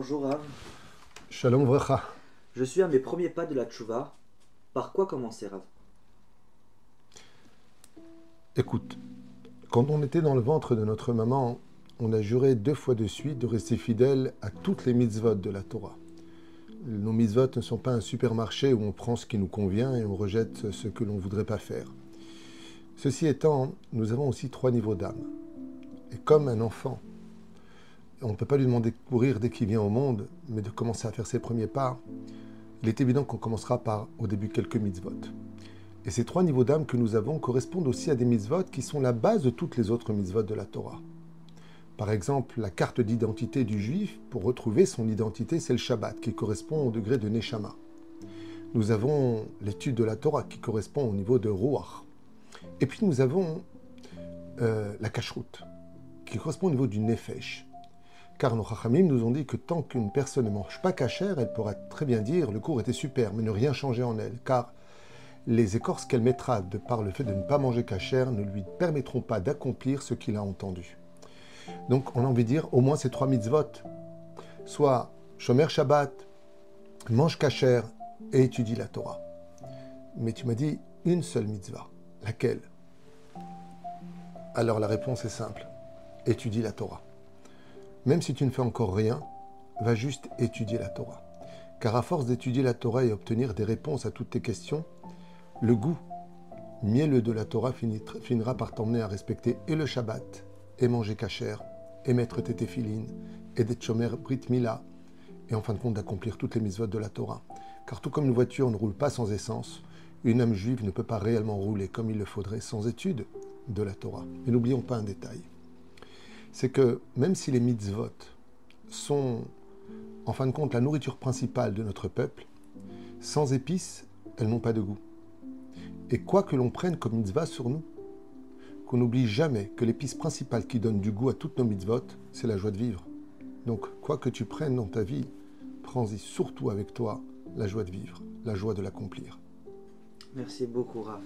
Bonjour Rav. Shalom Vracha. Je suis à mes premiers pas de la tchouva. Par quoi commencer Rav? Écoute, quand on était dans le ventre de notre maman, on a juré deux fois de suite de rester fidèle à toutes les mitzvot de la Torah. Nos mitzvot ne sont pas un supermarché où on prend ce qui nous convient et on rejette ce que l'on ne voudrait pas faire. Ceci étant, nous avons aussi trois niveaux d'âme. Et comme un enfant, on ne peut pas lui demander de courir dès qu'il vient au monde, mais de commencer à faire ses premiers pas, il est évident qu'on commencera par, au début, quelques mitzvot. Et ces trois niveaux d'âme que nous avons correspondent aussi à des mitzvot qui sont la base de toutes les autres mitzvot de la Torah. Par exemple, la carte d'identité du juif, pour retrouver son identité, c'est le Shabbat, qui correspond au degré de Neshama. Nous avons l'étude de la Torah, qui correspond au niveau de Ruach. Et puis nous avons euh, la cacheroute, qui correspond au niveau du Nefesh. Car nos Chachamim nous ont dit que tant qu'une personne ne mange pas cachère, elle pourra très bien dire le cours était super, mais ne rien changer en elle, car les écorces qu'elle mettra de par le fait de ne pas manger cachère ne lui permettront pas d'accomplir ce qu'il a entendu. Donc on a envie de dire au moins ces trois mitzvot, soit Shomer Shabbat, mange cachère et étudie la Torah. Mais tu m'as dit une seule mitzvah. Laquelle? Alors la réponse est simple. Étudie la Torah. Même si tu ne fais encore rien, va juste étudier la Torah. Car à force d'étudier la Torah et obtenir des réponses à toutes tes questions, le goût mielleux de la Torah finira par t'emmener à respecter et le Shabbat, et manger cachère, et mettre tes téphilines, et des chomer brit mila, et en fin de compte d'accomplir toutes les mitzvot de la Torah. Car tout comme une voiture ne roule pas sans essence, une âme juive ne peut pas réellement rouler comme il le faudrait sans étude de la Torah. Et n'oublions pas un détail. C'est que même si les mitzvot sont en fin de compte la nourriture principale de notre peuple, sans épices, elles n'ont pas de goût. Et quoi que l'on prenne comme mitzvah sur nous, qu'on n'oublie jamais que l'épice principale qui donne du goût à toutes nos mitzvot, c'est la joie de vivre. Donc, quoi que tu prennes dans ta vie, prends-y surtout avec toi la joie de vivre, la joie de l'accomplir. Merci beaucoup Rav.